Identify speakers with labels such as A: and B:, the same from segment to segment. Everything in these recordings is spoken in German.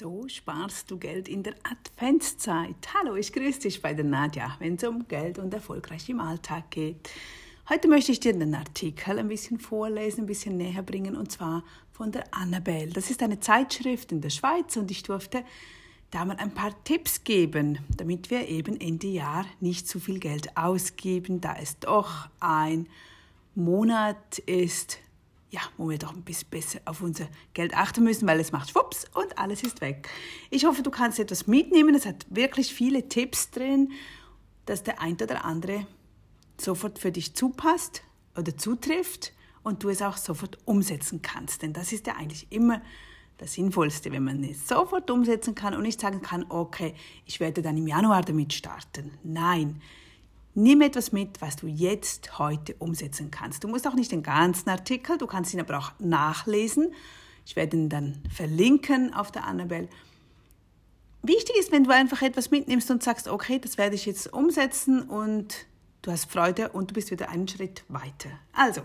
A: So sparst du Geld in der Adventszeit. Hallo, ich grüße dich bei der Nadja, wenn es um Geld und erfolgreich im Alltag geht. Heute möchte ich dir den Artikel ein bisschen vorlesen, ein bisschen näher bringen, und zwar von der Annabelle. Das ist eine Zeitschrift in der Schweiz und ich durfte da mal ein paar Tipps geben, damit wir eben Ende Jahr nicht zu viel Geld ausgeben, da es doch ein Monat ist, ja, wo wir doch ein bisschen besser auf unser Geld achten müssen, weil es macht schwupps und alles ist weg. Ich hoffe, du kannst etwas mitnehmen. Es hat wirklich viele Tipps drin, dass der ein oder andere sofort für dich zupasst oder zutrifft und du es auch sofort umsetzen kannst. Denn das ist ja eigentlich immer das Sinnvollste, wenn man es sofort umsetzen kann und nicht sagen kann, okay, ich werde dann im Januar damit starten. Nein, Nimm etwas mit, was du jetzt heute umsetzen kannst. Du musst auch nicht den ganzen Artikel, du kannst ihn aber auch nachlesen. Ich werde ihn dann verlinken auf der Annabelle. Wichtig ist, wenn du einfach etwas mitnimmst und sagst, okay, das werde ich jetzt umsetzen und du hast Freude und du bist wieder einen Schritt weiter. Also,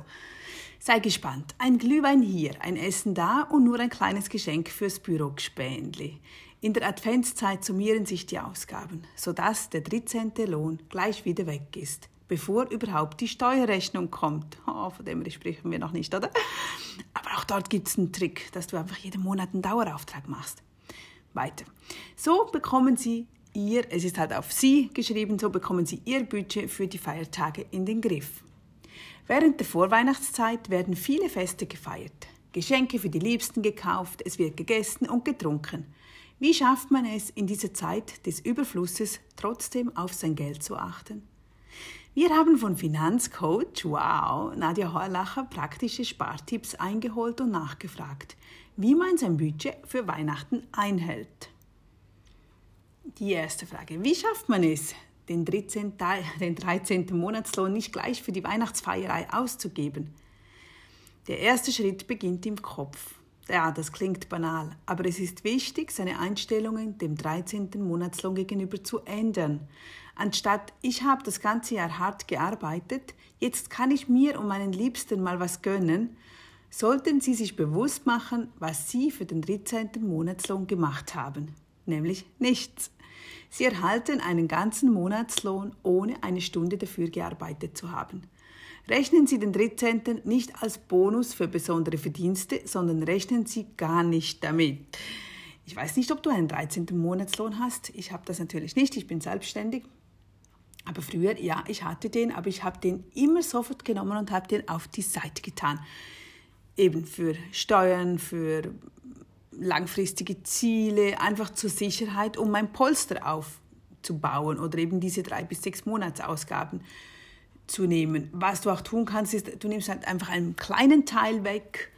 A: sei gespannt. Ein Glühwein hier, ein Essen da und nur ein kleines Geschenk fürs Bürogspendli. In der Adventszeit summieren sich die Ausgaben, sodass der 13. Lohn gleich wieder weg ist, bevor überhaupt die Steuerrechnung kommt. Oh, von dem sprechen wir noch nicht, oder? Aber auch dort gibt es einen Trick, dass du einfach jeden Monat einen Dauerauftrag machst. Weiter. So bekommen Sie Ihr, es ist halt auf Sie geschrieben, so bekommen Sie Ihr Budget für die Feiertage in den Griff. Während der Vorweihnachtszeit werden viele Feste gefeiert. Geschenke für die Liebsten gekauft, es wird gegessen und getrunken. Wie schafft man es in dieser Zeit des Überflusses trotzdem auf sein Geld zu achten? Wir haben von Finanzcoach, wow, Nadja Horlacher praktische Spartipps eingeholt und nachgefragt, wie man sein Budget für Weihnachten einhält. Die erste Frage, wie schafft man es, den 13. Den 13. Monatslohn nicht gleich für die Weihnachtsfeierei auszugeben? Der erste Schritt beginnt im Kopf. Ja, das klingt banal, aber es ist wichtig, seine Einstellungen dem 13. Monatslohn gegenüber zu ändern. Anstatt ich habe das ganze Jahr hart gearbeitet, jetzt kann ich mir und meinen Liebsten mal was gönnen, sollten Sie sich bewusst machen, was Sie für den 13. Monatslohn gemacht haben, nämlich nichts. Sie erhalten einen ganzen Monatslohn, ohne eine Stunde dafür gearbeitet zu haben. Rechnen Sie den 13. nicht als Bonus für besondere Verdienste, sondern rechnen Sie gar nicht damit. Ich weiß nicht, ob du einen 13. Monatslohn hast. Ich habe das natürlich nicht. Ich bin selbstständig. Aber früher, ja, ich hatte den, aber ich habe den immer sofort genommen und habe den auf die Seite getan. Eben für Steuern, für langfristige Ziele, einfach zur Sicherheit, um mein Polster aufzubauen oder eben diese drei bis sechs Monatsausgaben zu nehmen. Was du auch tun kannst, ist, du nimmst halt einfach einen kleinen Teil weg,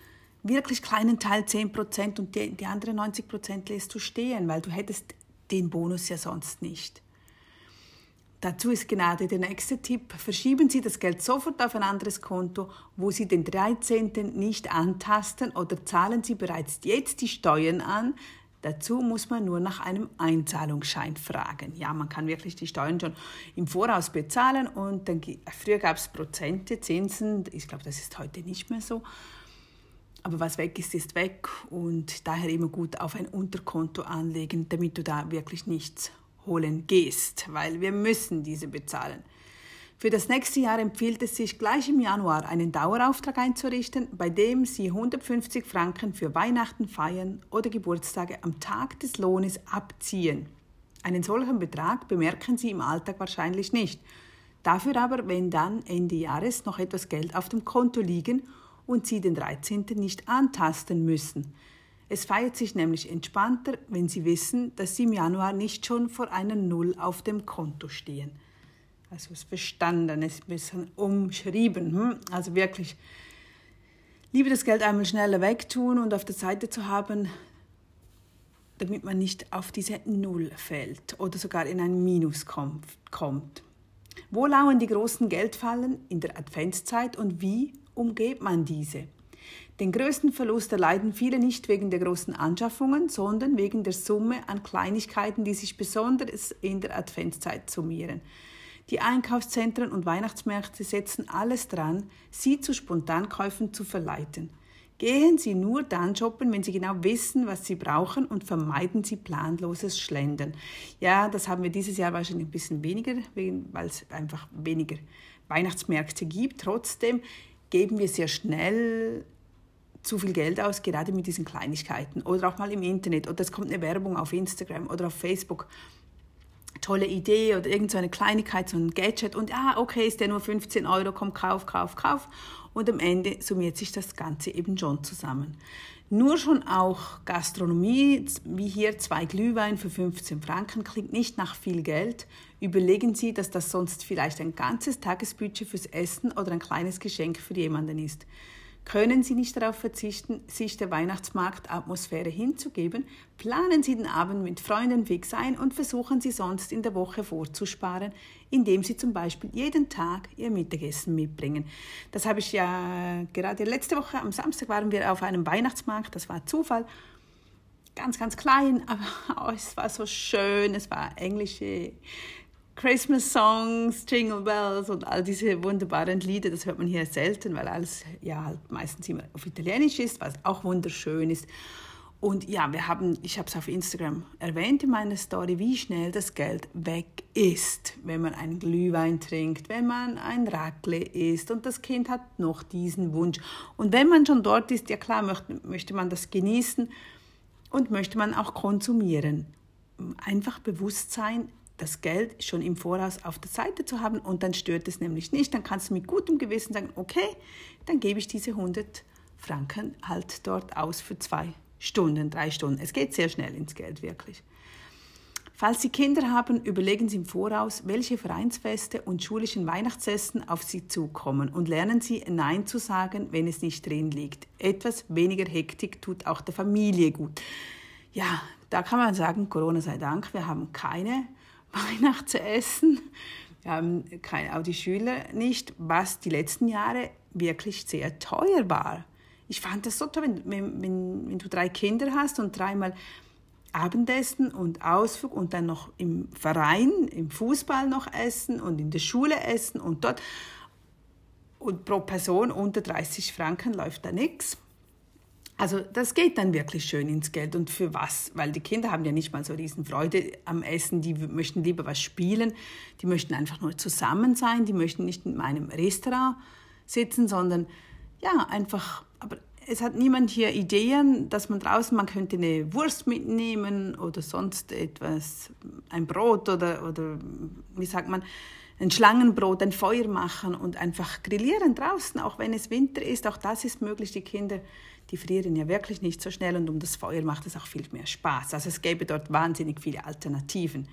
A: wirklich kleinen Teil 10% und die, die anderen 90% lässt du stehen, weil du hättest den Bonus ja sonst nicht. Dazu ist gerade der nächste Tipp. Verschieben Sie das Geld sofort auf ein anderes Konto, wo Sie den 13. nicht antasten oder zahlen Sie bereits jetzt die Steuern an, Dazu muss man nur nach einem Einzahlungsschein fragen. Ja, man kann wirklich die Steuern schon im Voraus bezahlen und dann, früher gab es Prozente, Zinsen, ich glaube, das ist heute nicht mehr so. Aber was weg ist, ist weg und daher immer gut auf ein Unterkonto anlegen, damit du da wirklich nichts holen gehst, weil wir müssen diese bezahlen. Für das nächste Jahr empfiehlt es sich, gleich im Januar einen Dauerauftrag einzurichten, bei dem Sie 150 Franken für Weihnachten, Feiern oder Geburtstage am Tag des Lohnes abziehen. Einen solchen Betrag bemerken Sie im Alltag wahrscheinlich nicht. Dafür aber, wenn dann Ende Jahres noch etwas Geld auf dem Konto liegen und Sie den 13. nicht antasten müssen. Es feiert sich nämlich entspannter, wenn Sie wissen, dass Sie im Januar nicht schon vor einer Null auf dem Konto stehen. Also das Verstanden ist ein bisschen umschrieben. Hm? Also wirklich, lieber das Geld einmal schneller wegtun und auf der Seite zu haben, damit man nicht auf diese Null fällt oder sogar in ein Minus kommt. Wo lauern die großen Geldfallen in der Adventszeit und wie umgeht man diese? Den größten Verlust erleiden viele nicht wegen der großen Anschaffungen, sondern wegen der Summe an Kleinigkeiten, die sich besonders in der Adventszeit summieren. Die Einkaufszentren und Weihnachtsmärkte setzen alles dran, sie zu Spontankäufen zu verleiten. Gehen Sie nur dann shoppen, wenn Sie genau wissen, was Sie brauchen und vermeiden Sie planloses Schlendern. Ja, das haben wir dieses Jahr wahrscheinlich ein bisschen weniger, weil es einfach weniger Weihnachtsmärkte gibt. Trotzdem geben wir sehr schnell zu viel Geld aus, gerade mit diesen Kleinigkeiten. Oder auch mal im Internet. Oder es kommt eine Werbung auf Instagram oder auf Facebook. Tolle Idee oder irgendeine so Kleinigkeit, so ein Gadget. Und ah, okay, ist der nur 15 Euro, komm, kauf, kauf, kauf. Und am Ende summiert sich das Ganze eben schon zusammen. Nur schon auch Gastronomie, wie hier zwei Glühwein für 15 Franken, klingt nicht nach viel Geld. Überlegen Sie, dass das sonst vielleicht ein ganzes Tagesbudget fürs Essen oder ein kleines Geschenk für jemanden ist. Können Sie nicht darauf verzichten, sich der Weihnachtsmarktatmosphäre hinzugeben, planen Sie den Abend mit Freunden fix ein und versuchen Sie sonst in der Woche vorzusparen, indem Sie zum Beispiel jeden Tag Ihr Mittagessen mitbringen. Das habe ich ja gerade letzte Woche, am Samstag waren wir auf einem Weihnachtsmarkt, das war Zufall, ganz, ganz klein, aber es war so schön, es war englische Christmas Songs, Jingle Bells und all diese wunderbaren Lieder, das hört man hier selten, weil alles ja halt meistens immer auf Italienisch ist, was auch wunderschön ist. Und ja, wir haben, ich habe es auf Instagram erwähnt in meiner Story, wie schnell das Geld weg ist, wenn man einen Glühwein trinkt, wenn man ein Raclette isst und das Kind hat noch diesen Wunsch. Und wenn man schon dort ist, ja klar, möchte, möchte man das genießen und möchte man auch konsumieren. Einfach bewusst sein, das Geld schon im Voraus auf der Seite zu haben und dann stört es nämlich nicht. Dann kannst du mit gutem Gewissen sagen, okay, dann gebe ich diese 100 Franken halt dort aus für zwei Stunden, drei Stunden. Es geht sehr schnell ins Geld, wirklich. Falls Sie Kinder haben, überlegen Sie im Voraus, welche Vereinsfeste und schulischen Weihnachtsessen auf Sie zukommen und lernen Sie Nein zu sagen, wenn es nicht drin liegt. Etwas weniger Hektik tut auch der Familie gut. Ja, da kann man sagen, Corona sei Dank, wir haben keine Weihnachtsessen. Keine, auch die Schüler nicht, was die letzten Jahre wirklich sehr teuer war. Ich fand das so toll, wenn, wenn, wenn, wenn du drei Kinder hast und dreimal Abendessen und Ausflug und dann noch im Verein, im Fußball noch essen und in der Schule essen und dort. Und pro Person unter 30 Franken läuft da nichts. Also das geht dann wirklich schön ins Geld. Und für was? Weil die Kinder haben ja nicht mal so riesen Freude am Essen. Die möchten lieber was spielen. Die möchten einfach nur zusammen sein. Die möchten nicht in meinem Restaurant sitzen, sondern ja, einfach, aber es hat niemand hier Ideen, dass man draußen, man könnte eine Wurst mitnehmen oder sonst etwas, ein Brot oder, oder wie sagt man, ein Schlangenbrot, ein Feuer machen und einfach grillieren draußen, auch wenn es Winter ist. Auch das ist möglich. Die Kinder die frieren ja wirklich nicht so schnell und um das Feuer macht es auch viel mehr Spaß. Also es gäbe dort wahnsinnig viele Alternativen.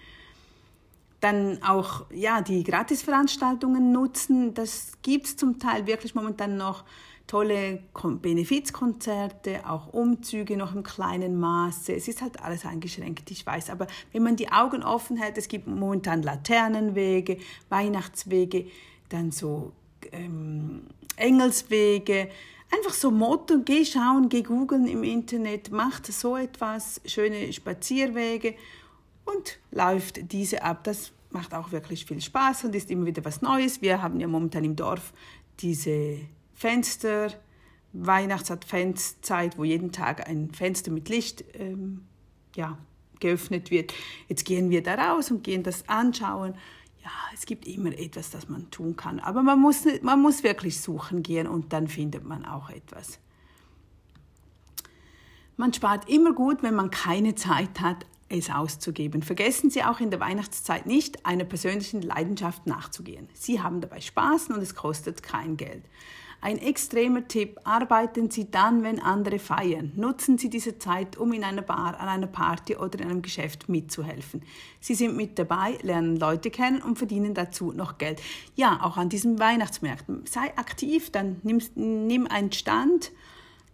A: Dann auch ja, die Gratisveranstaltungen nutzen, das gibt es zum Teil wirklich momentan noch tolle Benefizkonzerte, auch Umzüge noch im kleinen Maße. Es ist halt alles eingeschränkt, ich weiß. Aber wenn man die Augen offen hält, es gibt momentan Laternenwege, Weihnachtswege, dann so ähm, Engelswege, einfach so Motto, geh schauen, geh googeln im Internet, macht so etwas, schöne Spazierwege und läuft diese ab. Das macht auch wirklich viel Spaß und ist immer wieder was Neues. Wir haben ja momentan im Dorf diese Fenster, Weihnachtsadventszeit, wo jeden Tag ein Fenster mit Licht ähm, ja, geöffnet wird. Jetzt gehen wir da raus und gehen das anschauen ja, es gibt immer etwas, das man tun kann. Aber man muss, man muss wirklich suchen gehen und dann findet man auch etwas. Man spart immer gut, wenn man keine Zeit hat, es auszugeben. Vergessen Sie auch in der Weihnachtszeit nicht, einer persönlichen Leidenschaft nachzugehen. Sie haben dabei Spaß und es kostet kein Geld. Ein extremer Tipp, arbeiten Sie dann, wenn andere feiern. Nutzen Sie diese Zeit, um in einer Bar, an einer Party oder in einem Geschäft mitzuhelfen. Sie sind mit dabei, lernen Leute kennen und verdienen dazu noch Geld. Ja, auch an diesen Weihnachtsmärkten. Sei aktiv, dann nimm, nimm einen Stand,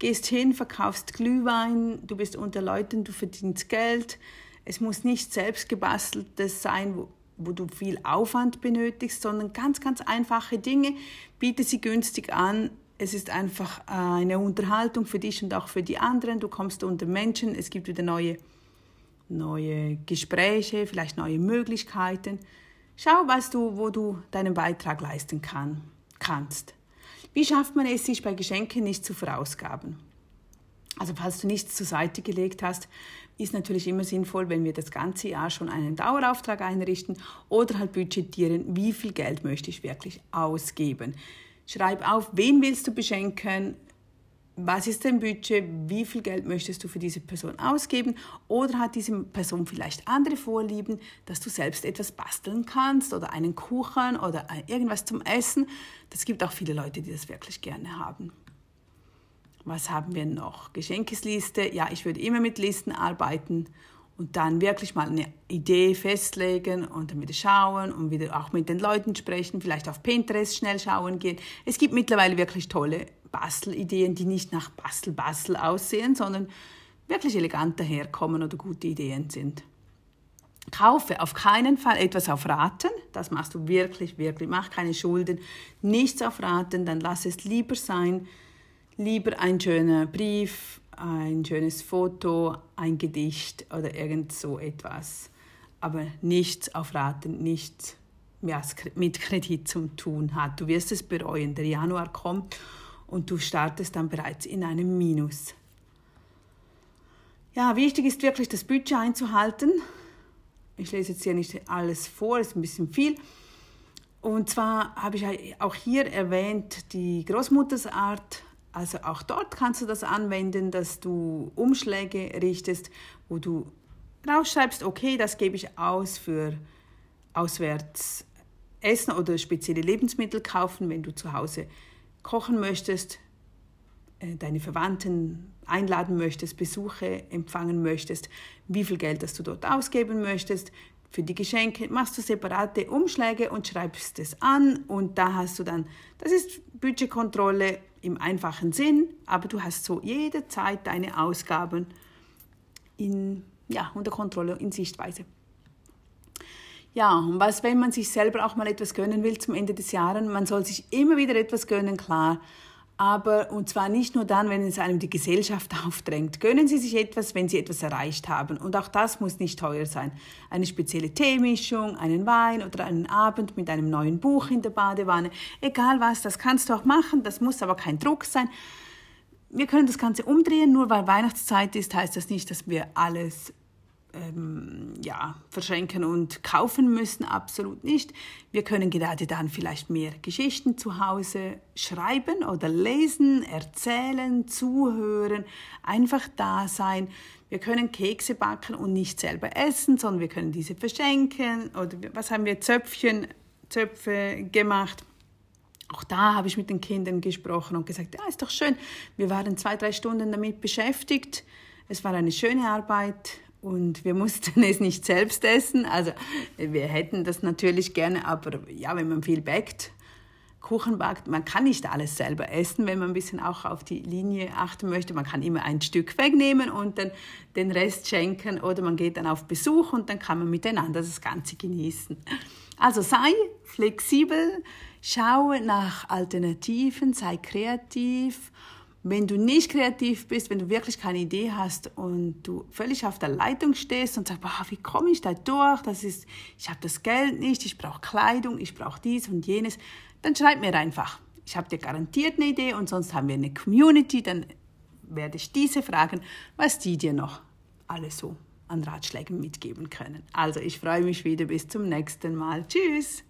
A: gehst hin, verkaufst Glühwein, du bist unter Leuten, du verdienst Geld. Es muss nicht selbst gebasteltes sein, wo, wo du viel Aufwand benötigst, sondern ganz, ganz einfache Dinge. Biete sie günstig an. Es ist einfach eine Unterhaltung für dich und auch für die anderen. Du kommst unter Menschen. Es gibt wieder neue, neue Gespräche, vielleicht neue Möglichkeiten. Schau, weißt du, wo du deinen Beitrag leisten kann, kannst. Wie schafft man es, sich bei Geschenken nicht zu verausgaben? Also falls du nichts zur Seite gelegt hast, ist natürlich immer sinnvoll, wenn wir das ganze Jahr schon einen Dauerauftrag einrichten oder halt budgetieren, wie viel Geld möchte ich wirklich ausgeben. Schreib auf, wen willst du beschenken, was ist dein Budget, wie viel Geld möchtest du für diese Person ausgeben oder hat diese Person vielleicht andere Vorlieben, dass du selbst etwas basteln kannst oder einen Kuchen oder irgendwas zum Essen. Das gibt auch viele Leute, die das wirklich gerne haben. Was haben wir noch? Geschenkesliste. Ja, ich würde immer mit Listen arbeiten und dann wirklich mal eine Idee festlegen und dann wieder schauen und wieder auch mit den Leuten sprechen, vielleicht auf Pinterest schnell schauen gehen. Es gibt mittlerweile wirklich tolle Bastelideen, die nicht nach Bastel-Bastel aussehen, sondern wirklich elegant daherkommen oder gute Ideen sind. Kaufe auf keinen Fall etwas auf Raten, das machst du wirklich, wirklich, mach keine Schulden, nichts auf Raten, dann lass es lieber sein, lieber ein schöner Brief, ein schönes Foto, ein Gedicht oder irgend so etwas. Aber nichts auf Raten, nichts mit Kredit zu tun hat. Du wirst es bereuen. Der Januar kommt und du startest dann bereits in einem Minus. Ja, wichtig ist wirklich das Budget einzuhalten. Ich lese jetzt hier nicht alles vor, ist ein bisschen viel. Und zwar habe ich auch hier erwähnt die Großmuttersart also auch dort kannst du das anwenden, dass du Umschläge richtest, wo du rausschreibst, okay, das gebe ich aus für auswärts essen oder spezielle Lebensmittel kaufen, wenn du zu Hause kochen möchtest, äh, deine Verwandten einladen möchtest, Besuche empfangen möchtest, wie viel Geld das du dort ausgeben möchtest. Für die Geschenke machst du separate Umschläge und schreibst es an und da hast du dann, das ist Budgetkontrolle im einfachen Sinn, aber du hast so jederzeit deine Ausgaben in, ja, unter Kontrolle, in Sichtweise. Ja, und was, wenn man sich selber auch mal etwas gönnen will zum Ende des Jahres, man soll sich immer wieder etwas gönnen, klar, aber und zwar nicht nur dann, wenn es einem die Gesellschaft aufdrängt. Gönnen Sie sich etwas, wenn Sie etwas erreicht haben. Und auch das muss nicht teuer sein. Eine spezielle Teemischung, einen Wein oder einen Abend mit einem neuen Buch in der Badewanne. Egal was, das kannst du auch machen. Das muss aber kein Druck sein. Wir können das Ganze umdrehen. Nur weil Weihnachtszeit ist, heißt das nicht, dass wir alles ähm, ja, verschenken und kaufen müssen, absolut nicht. Wir können gerade dann vielleicht mehr Geschichten zu Hause schreiben oder lesen, erzählen, zuhören, einfach da sein. Wir können Kekse backen und nicht selber essen, sondern wir können diese verschenken. Oder was haben wir, Zöpfchen, Zöpfe gemacht. Auch da habe ich mit den Kindern gesprochen und gesagt, ja, ist doch schön. Wir waren zwei, drei Stunden damit beschäftigt. Es war eine schöne Arbeit und wir mussten es nicht selbst essen. Also wir hätten das natürlich gerne, aber ja, wenn man viel backt, Kuchen backt, man kann nicht alles selber essen, wenn man ein bisschen auch auf die Linie achten möchte. Man kann immer ein Stück wegnehmen und dann den Rest schenken oder man geht dann auf Besuch und dann kann man miteinander das Ganze genießen. Also sei flexibel, schau nach Alternativen, sei kreativ wenn du nicht kreativ bist, wenn du wirklich keine Idee hast und du völlig auf der Leitung stehst und sagst, boah, wie komme ich da durch? Das ist, ich habe das Geld nicht, ich brauche Kleidung, ich brauche dies und jenes, dann schreib mir einfach. Ich habe dir garantiert eine Idee und sonst haben wir eine Community, dann werde ich diese fragen, was die dir noch alles so an Ratschlägen mitgeben können. Also ich freue mich wieder bis zum nächsten Mal. Tschüss!